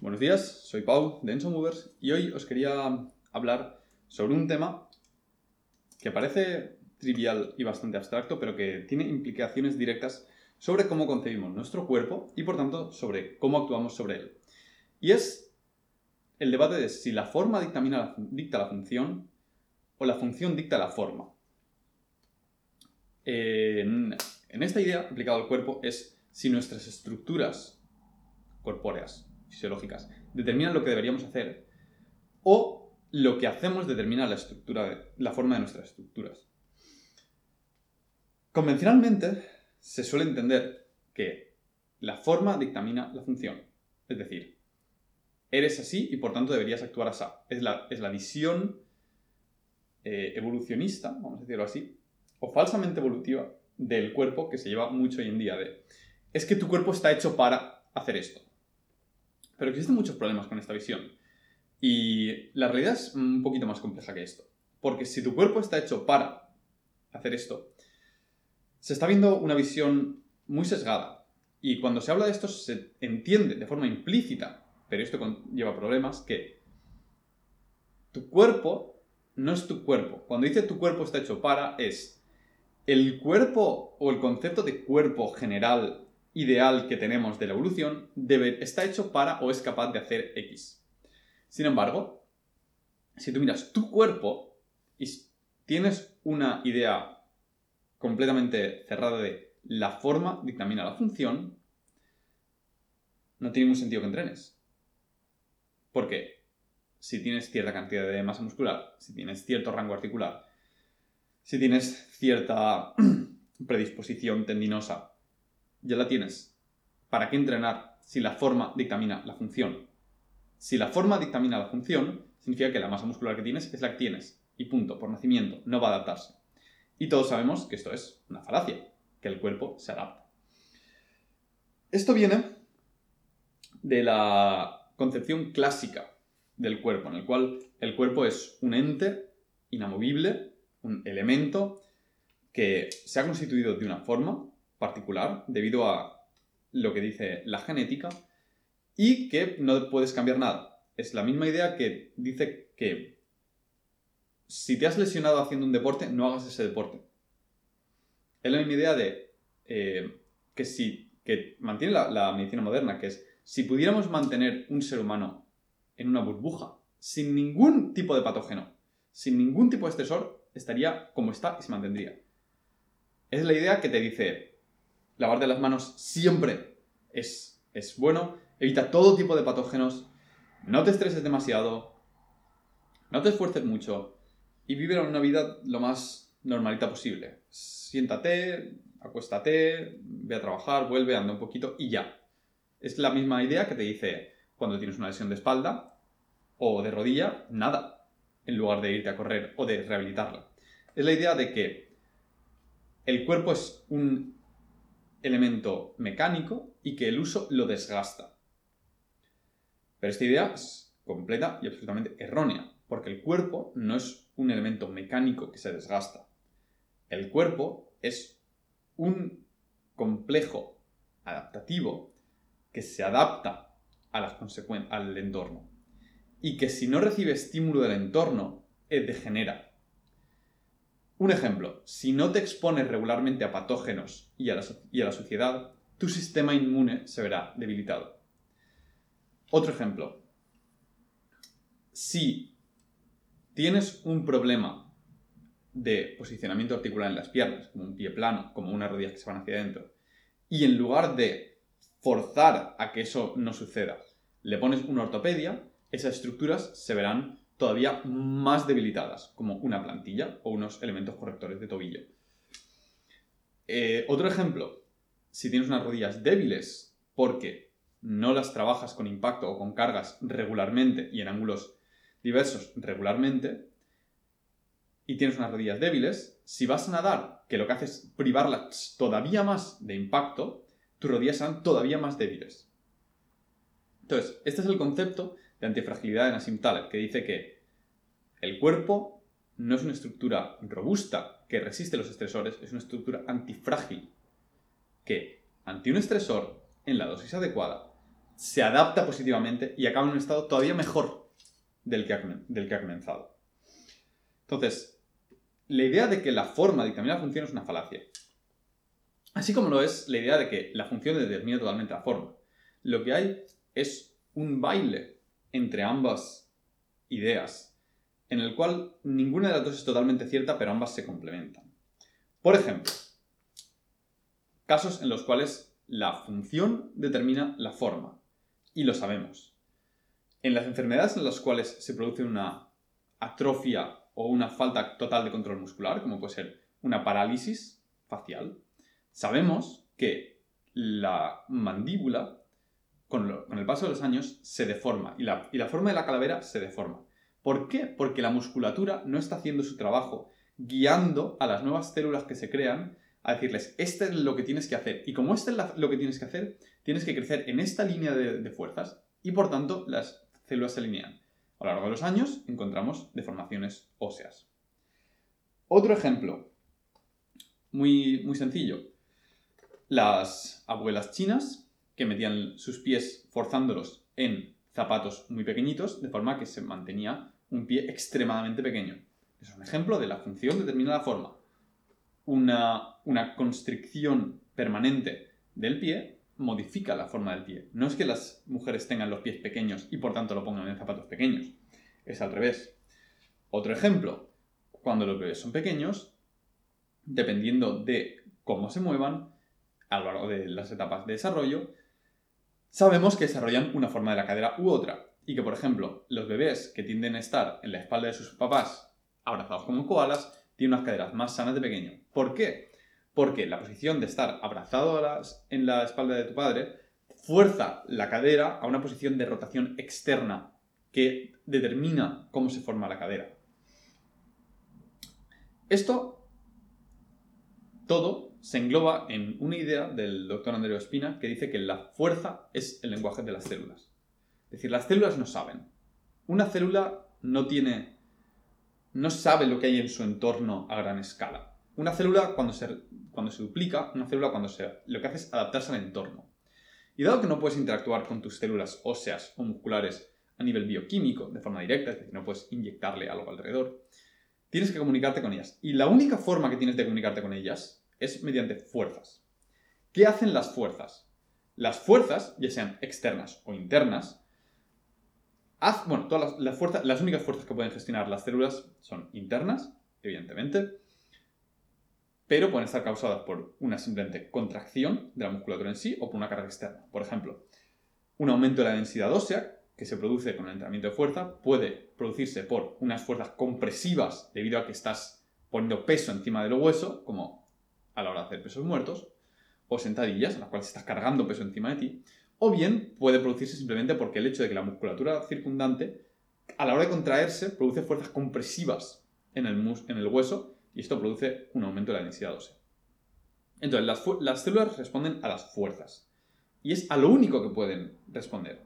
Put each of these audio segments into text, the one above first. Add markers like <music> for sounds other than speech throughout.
Buenos días, soy Pau de Enso Movers y hoy os quería hablar sobre un tema que parece trivial y bastante abstracto, pero que tiene implicaciones directas sobre cómo concebimos nuestro cuerpo y por tanto sobre cómo actuamos sobre él. Y es el debate de si la forma dictamina dicta la función o la función dicta la forma. En, en esta idea, aplicada al cuerpo, es si nuestras estructuras corpóreas fisiológicas determinan lo que deberíamos hacer o lo que hacemos determina la estructura, la forma de nuestras estructuras. Convencionalmente se suele entender que la forma dictamina la función. Es decir, eres así y por tanto deberías actuar así. Es la, es la visión eh, evolucionista, vamos a decirlo así, o falsamente evolutiva del cuerpo que se lleva mucho hoy en día de es que tu cuerpo está hecho para hacer esto. Pero existen muchos problemas con esta visión. Y la realidad es un poquito más compleja que esto. Porque si tu cuerpo está hecho para hacer esto, se está viendo una visión muy sesgada. Y cuando se habla de esto se entiende de forma implícita, pero esto lleva problemas, que tu cuerpo no es tu cuerpo. Cuando dice tu cuerpo está hecho para, es el cuerpo o el concepto de cuerpo general ideal que tenemos de la evolución debe, está hecho para o es capaz de hacer X. Sin embargo, si tú miras tu cuerpo y tienes una idea completamente cerrada de la forma dictamina la función, no tiene ningún sentido que entrenes. Porque si tienes cierta cantidad de masa muscular, si tienes cierto rango articular, si tienes cierta <clears throat> predisposición tendinosa ya la tienes. ¿Para qué entrenar si la forma dictamina la función? Si la forma dictamina la función, significa que la masa muscular que tienes es la que tienes. Y punto, por nacimiento, no va a adaptarse. Y todos sabemos que esto es una falacia, que el cuerpo se adapta. Esto viene de la concepción clásica del cuerpo, en el cual el cuerpo es un ente inamovible, un elemento que se ha constituido de una forma particular debido a lo que dice la genética y que no puedes cambiar nada. Es la misma idea que dice que si te has lesionado haciendo un deporte, no hagas ese deporte. Es la misma idea de eh, que si que mantiene la, la medicina moderna, que es si pudiéramos mantener un ser humano en una burbuja sin ningún tipo de patógeno, sin ningún tipo de estresor, estaría como está y se mantendría. Es la idea que te dice, lavarte las manos siempre es, es bueno, evita todo tipo de patógenos, no te estreses demasiado, no te esfuerces mucho y vive una vida lo más normalita posible. Siéntate, acuéstate, ve a trabajar, vuelve, anda un poquito y ya. Es la misma idea que te dice cuando tienes una lesión de espalda o de rodilla, nada, en lugar de irte a correr o de rehabilitarla. Es la idea de que el cuerpo es un elemento mecánico y que el uso lo desgasta. Pero esta idea es completa y absolutamente errónea, porque el cuerpo no es un elemento mecánico que se desgasta. El cuerpo es un complejo adaptativo que se adapta a las al entorno y que si no recibe estímulo del entorno, eh, degenera un ejemplo, si no te expones regularmente a patógenos y a, la, suciedad, tu sistema inmune se verá debilitado. Otro ejemplo, si tienes un problema de posicionamiento articular en las piernas, como un pie plano, como unas rodillas que se van hacia adentro, y en lugar de forzar a que eso no suceda, le pones una ortopedia, esas estructuras se verán todavía más debilitadas, como una plantilla o unos elementos correctores de tobillo. Eh, otro ejemplo, si tienes unas rodillas débiles porque no las trabajas con impacto o con cargas regularmente y en ángulos diversos regularmente, y tienes unas rodillas débiles, si vas a nadar, que lo que hace es privarlas todavía más de impacto, tus rodillas serán todavía más débiles. Entonces, este es el concepto de antifragilidad de Nassim Taleb, que dice que el cuerpo no es una estructura robusta que resiste los estresores, es una estructura antifrágil que ante un estresor en la dosis adecuada se adapta positivamente y acaba en un estado todavía mejor del que ha, del que ha comenzado. Entonces, la idea de que la forma dictamina la función es una falacia. Así como lo es la idea de que la función determina totalmente la forma. Lo que hay es un baile entre ambas ideas, en el cual ninguna de las dos es totalmente cierta, pero ambas se complementan. Por ejemplo, casos en los cuales la función determina la forma, y lo sabemos. En las enfermedades en las cuales se produce una atrofia o una falta total de control muscular, como puede ser una parálisis facial, sabemos que la mandíbula, con, el paso de los años, se deforma y la, forma de la calavera se deforma. ¿Por qué? Porque la musculatura no está haciendo su trabajo guiando a las nuevas células que se crean a decirles, este es lo que tienes que hacer. Y como este es lo que tienes que hacer, tienes que crecer en esta línea de, fuerzas y por tanto las células se alinean. A lo largo de los años encontramos deformaciones óseas. Otro ejemplo, muy, muy sencillo. Las abuelas chinas que metían sus pies forzándolos en zapatos muy pequeñitos, de forma que se mantenía un pie extremadamente pequeño. Es un ejemplo de la función determinada forma. Una, una constricción permanente del pie modifica la forma del pie. No es que las mujeres tengan los pies pequeños y por tanto lo pongan en zapatos pequeños. Es al revés. Otro ejemplo. Cuando los bebés son pequeños, dependiendo de cómo se muevan a lo largo de las etapas de desarrollo, sabemos que desarrollan una forma de la cadera u otra. Y que, por ejemplo, los bebés que tienden a estar en la espalda de sus papás abrazados como koalas tienen unas caderas más sanas de pequeño. ¿Por qué? Porque la posición de estar abrazado en la espalda de tu padre fuerza la cadera a una posición de rotación externa que determina cómo se forma la cadera. Esto todo se engloba en una idea del doctor Andreu Espina que dice que la fuerza es el lenguaje de las células. Es decir, las células no saben. Una célula no tiene. no sabe lo que hay en su entorno a gran escala. Una célula, cuando se, cuando se duplica, una célula cuando se. lo que hace es adaptarse al entorno. Y dado que no puedes interactuar con tus células óseas o musculares a nivel bioquímico de forma directa, es decir, no puedes inyectarle algo alrededor, tienes que comunicarte con ellas. Y la única forma que tienes de comunicarte con ellas es mediante fuerzas. ¿Qué hacen las fuerzas? Las fuerzas, ya sean externas o internas, bueno, todas las, fuerzas, las únicas fuerzas que pueden gestionar las células son internas, evidentemente, pero pueden estar causadas por una simplemente contracción de la musculatura en sí o por una carga externa. Por ejemplo, un aumento de la densidad ósea que se produce con el entrenamiento de fuerza puede producirse por unas fuerzas compresivas debido a que estás poniendo peso encima del hueso, como a la hora de hacer pesos muertos, o sentadillas, en las cuales estás cargando peso encima de ti, o bien puede producirse simplemente porque el hecho de que la musculatura circundante, a la hora de contraerse, produce fuerzas compresivas en el, en el hueso y esto produce un aumento de la densidad ósea. Entonces, las, las células responden a las fuerzas y es a lo único que pueden responder.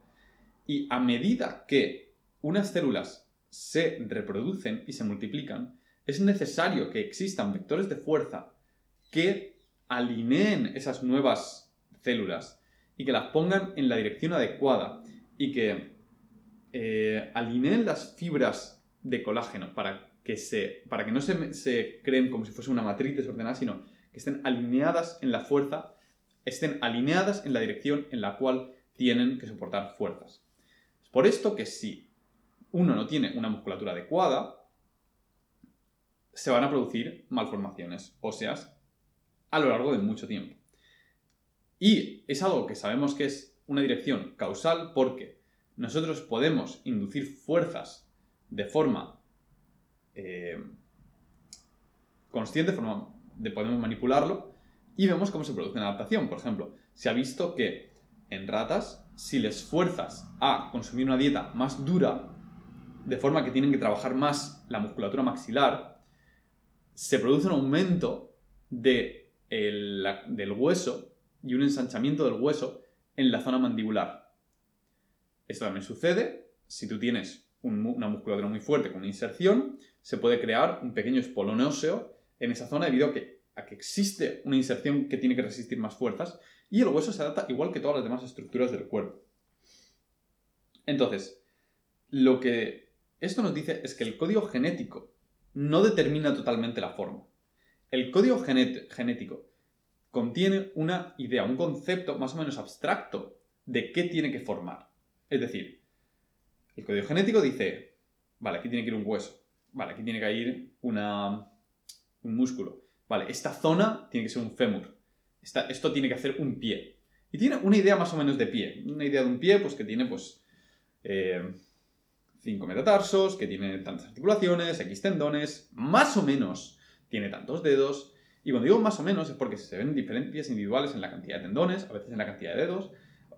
Y a medida que unas células se reproducen y se multiplican, es necesario que existan vectores de fuerza que alineen esas nuevas células y que las pongan en la dirección adecuada y que eh, alineen las fibras de colágeno para que, se, para que no se, se creen como si fuese una matriz desordenada, sino que estén alineadas en la fuerza, estén alineadas en la dirección en la cual tienen que soportar fuerzas. Por esto que si uno no tiene una musculatura adecuada, se van a producir malformaciones óseas a lo largo de mucho tiempo. Y es algo que sabemos que es una dirección causal porque nosotros podemos inducir fuerzas de forma eh, consciente, de forma de podemos manipularlo y vemos cómo se produce una adaptación. Por ejemplo, se ha visto que en ratas, si les fuerzas a consumir una dieta más dura, de forma que tienen que trabajar más la musculatura maxilar, se produce un aumento de del hueso y un ensanchamiento del hueso en la zona mandibular. Esto también sucede si tú tienes una musculatura muy fuerte con una inserción, se puede crear un pequeño espolón óseo en esa zona debido a que, a que existe una inserción que tiene que resistir más fuerzas y el hueso se adapta igual que todas las demás estructuras del cuerpo. Entonces, lo que esto nos dice es que el código genético no determina totalmente la forma. El código genético contiene una idea, un concepto más o menos abstracto de qué tiene que formar. Es decir, el código genético dice, vale, aquí tiene que ir un hueso, vale, aquí tiene que ir un músculo, vale, esta zona tiene que ser un fémur, esto tiene que hacer un pie. Y tiene una idea más o menos de pie, una idea de un pie pues que tiene pues eh, cinco metatarsos, que tiene tantas articulaciones, X tendones, más o menos tiene tantos dedos. Y cuando digo más o menos es porque se ven diferencias individuales en la cantidad de tendones, a veces en la cantidad de dedos,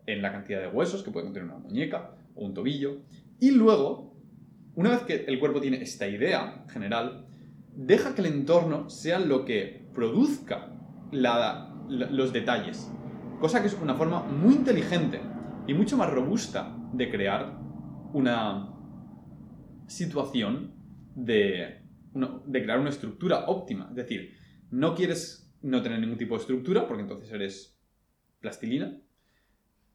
en la cantidad de huesos que puede contener una muñeca o un tobillo. Y luego, una vez que el cuerpo tiene esta idea general, deja que el entorno sea lo que produzca los detalles. Cosa que es una forma muy inteligente y mucho más robusta de crear una situación de, de crear una estructura óptima. Es decir, no quieres no tener ningún tipo de estructura porque entonces eres plastilina.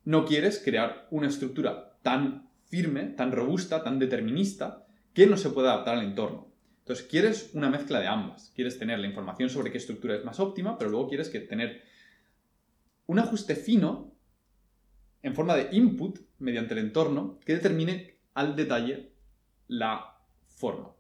No quieres crear una estructura tan firme, tan robusta, tan determinista que no se pueda adaptar al entorno. Entonces, quieres una mezcla de ambas. Quieres tener la información sobre qué estructura es más óptima, pero luego quieres que tener un ajuste fino en forma de input mediante el entorno que determine al detalle la forma.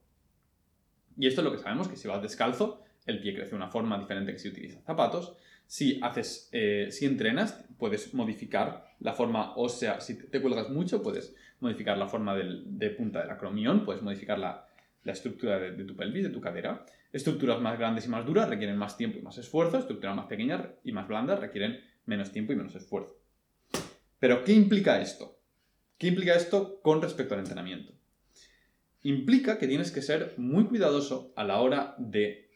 Y esto es lo que sabemos, que si vas descalzo, el pie crece de una forma diferente que si utilizas zapatos. Si, haces, eh, si entrenas, puedes modificar la forma ósea. Si te cuelgas mucho, puedes modificar la forma de punta del acromión, puedes modificar la, estructura de, de, tu pelvis, de tu cadera. Estructuras más grandes y más duras requieren más tiempo y más esfuerzo. Estructuras más pequeñas y más blandas requieren menos tiempo y menos esfuerzo. Pero, ¿qué implica esto? ¿Qué implica esto con respecto al entrenamiento? Implica que tienes que ser muy cuidadoso a la hora de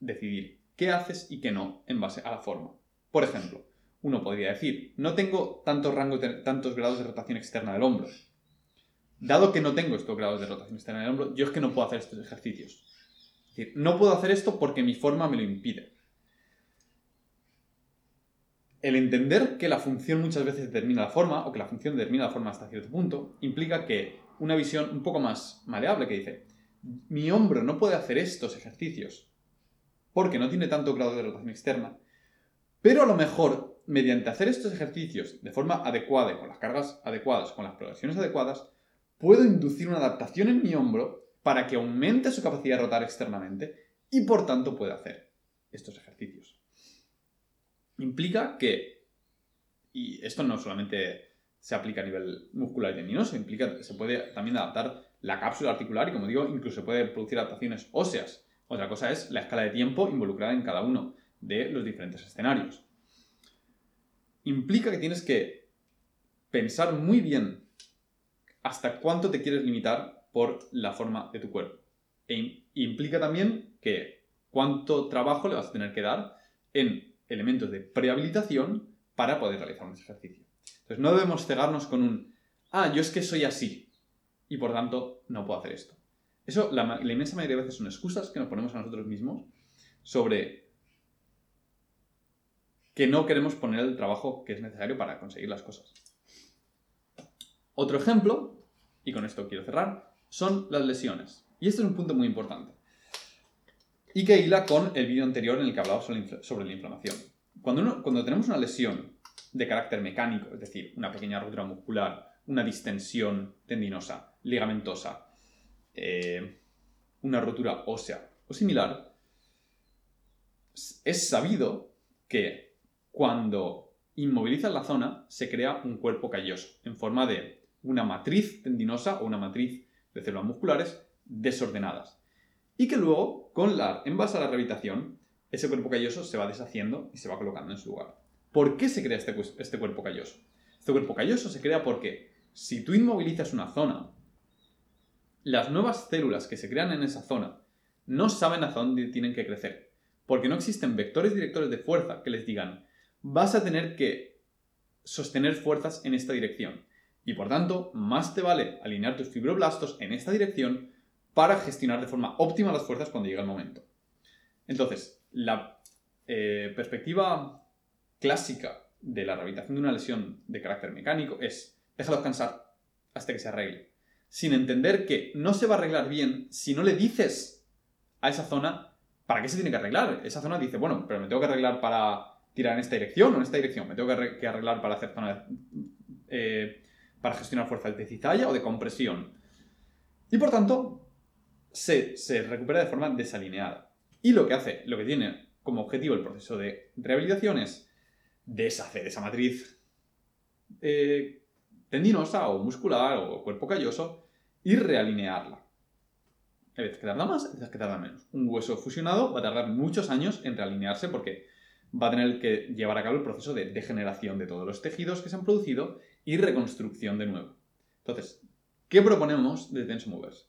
decidir qué haces y qué no en base a la forma. Por ejemplo, uno podría decir, no tengo tantos, rango, tantos grados de rotación externa del hombro. Dado que no tengo estos grados de rotación externa del hombro, yo es que no puedo hacer estos ejercicios. Es decir, no puedo hacer esto porque mi forma me lo impide el entender que la función muchas veces determina la forma, o que la función determina la forma hasta cierto punto, implica que una visión un poco más maleable que dice, mi hombro no puede hacer estos ejercicios porque no tiene tanto grado de rotación externa, pero a lo mejor, mediante hacer estos ejercicios de forma adecuada, con las cargas adecuadas, con las progresiones adecuadas, puedo inducir una adaptación en mi hombro para que aumente su capacidad de rotar externamente y por tanto pueda hacer estos ejercicios implica que, y esto no solamente se aplica a nivel muscular y tendinoso, implica que se puede también adaptar la cápsula articular y, como digo, incluso se puede producir adaptaciones óseas. Otra cosa es la escala de tiempo involucrada en cada uno de los diferentes escenarios. Implica que tienes que pensar muy bien hasta cuánto te quieres limitar por la forma de tu cuerpo. E implica también que cuánto trabajo le vas a tener que dar en elementos de prehabilitación para poder realizar un ejercicio. Entonces no debemos cegarnos con un, ah, yo es que soy así y por tanto no puedo hacer esto. Eso, la, inmensa mayoría de veces son excusas que nos ponemos a nosotros mismos sobre que no queremos poner el trabajo que es necesario para conseguir las cosas. Otro ejemplo, y con esto quiero cerrar, son las lesiones. Y este es un punto muy importante y que hila con el vídeo anterior en el que hablaba sobre la inflamación. Cuando, cuando tenemos una lesión de carácter mecánico, es decir, una pequeña rotura muscular, una distensión tendinosa, ligamentosa, eh, una rotura ósea o similar, es sabido que cuando inmovilizas la zona se crea un cuerpo calloso en forma de una matriz tendinosa o una matriz de células musculares desordenadas y que luego, con la, en base a la rehabilitación, ese cuerpo calloso se va deshaciendo y se va colocando en su lugar. ¿Por qué se crea este, este cuerpo calloso? Este cuerpo calloso se crea porque si tú inmovilizas una zona, las nuevas células que se crean en esa zona no saben hacia dónde tienen que crecer, porque no existen vectores directores de fuerza que les digan, vas a tener que sostener fuerzas en esta dirección. Y por tanto, más te vale alinear tus fibroblastos en esta dirección para gestionar de forma óptima las fuerzas cuando llega el momento. Entonces, la eh, perspectiva clásica de la rehabilitación de una lesión de carácter mecánico es déjalo descansar, hasta que se arregle. Sin entender que no se va a arreglar bien si no le dices a esa zona para qué se tiene que arreglar. Esa zona dice, bueno, pero me tengo que arreglar para tirar en esta dirección o en esta dirección. Me tengo que arreglar para hacer zona eh, para gestionar fuerzas de cizalla o de compresión. Y por tanto, se, se recupera de forma desalineada. Y lo que hace, lo que tiene como objetivo el proceso de rehabilitación es deshacer esa matriz eh, tendinosa o muscular o cuerpo calloso y realinearla. Hay veces que tarda más, hay veces que tarda menos. Un hueso fusionado va a tardar muchos años en realinearse porque va a tener que llevar a cabo el proceso de degeneración de todos los tejidos que se han producido y reconstrucción de nuevo. Entonces, ¿qué proponemos de Tension Movers?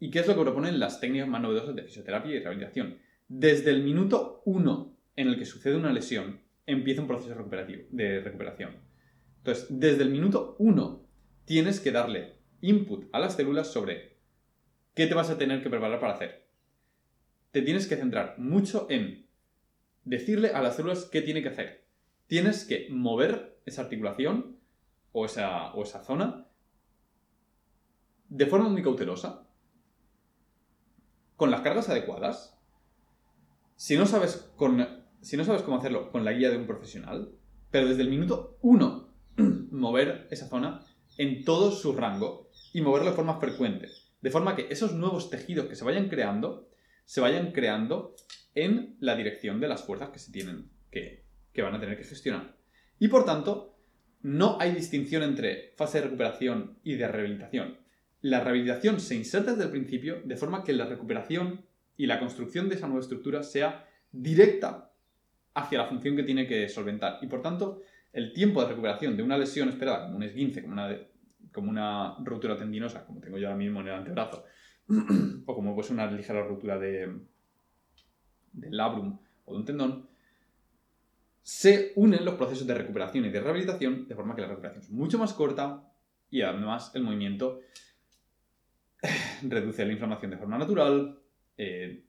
¿Y qué es lo que proponen las técnicas más novedosas de fisioterapia y rehabilitación? Desde el minuto 1 en el que sucede una lesión, empieza un proceso de recuperación. Entonces, desde el minuto 1 tienes que darle input a las células sobre qué te vas a tener que preparar para hacer. Te tienes que centrar mucho en decirle a las células qué tiene que hacer. Tienes que mover esa articulación o esa, o esa zona de forma muy cautelosa, con las cargas adecuadas. Si no sabes con si no sabes cómo hacerlo con la guía de un profesional, pero desde el minuto uno <clears throat> mover esa zona en todo su rango y moverlo de forma frecuente. De forma que esos nuevos tejidos que se vayan creando, se vayan creando en la dirección de las fuerzas que se tienen que, que van a tener que gestionar. Y por tanto, no hay distinción entre fase de recuperación y de rehabilitación. La rehabilitación se inserta desde el principio de forma que la recuperación y la construcción de esa nueva estructura sea directa hacia la función que tiene que solventar. Y por tanto, el tiempo de recuperación de una lesión esperada, como un esguince, como una, como una ruptura tendinosa, como tengo yo ahora mismo en el antebrazo, <clears throat> o como pues una ligera ruptura de, del labrum o de un tendón, se unen los procesos de recuperación y de rehabilitación de forma que la recuperación es mucho más corta y además el movimiento reduce la inflamación de forma natural, eh,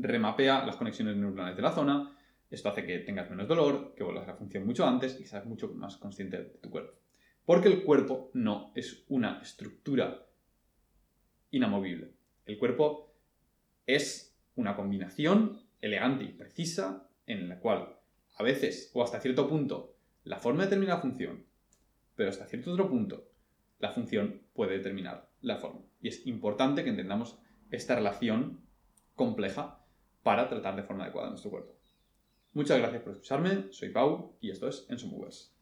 remapea las conexiones neuronales de la zona. Esto hace que tengas menos dolor, que vuelvas a la función mucho antes y seas mucho más consciente de tu cuerpo. Porque el cuerpo no es una estructura inamovible. El cuerpo es una combinación elegante y precisa en la cual a veces o hasta cierto punto la forma determina la función, pero hasta cierto otro punto la función puede determinar la forma. Y es importante que entendamos esta relación compleja para tratar de forma adecuada nuestro cuerpo. Muchas gracias por escucharme, soy Pau y esto es Movers.